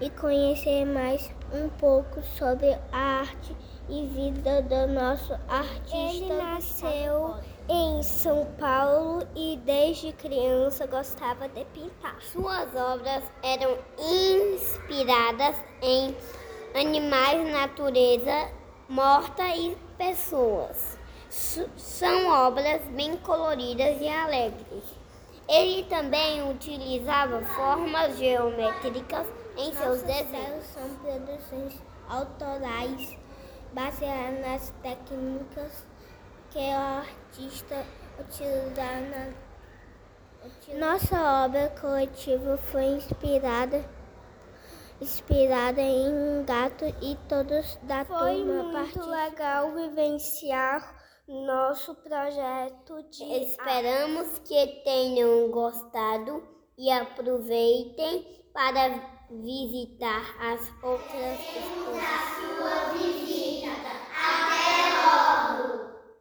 e conhecer mais um pouco sobre a arte e vida do nosso artista. Ele nasceu em São Paulo e desde criança gostava de pintar. Suas obras eram inspiradas em animais, natureza morta e pessoas. São obras bem coloridas e alegres. Ele também utilizava formas geométricas em seus desenhos. são produções autorais baseadas nas técnicas que o artista utilizar na nossa obra coletiva foi inspirada inspirada em um gato e todos da foi turma muito legal vivenciar nosso projeto de Esperamos arte. que tenham gostado e aproveitem para visitar as outras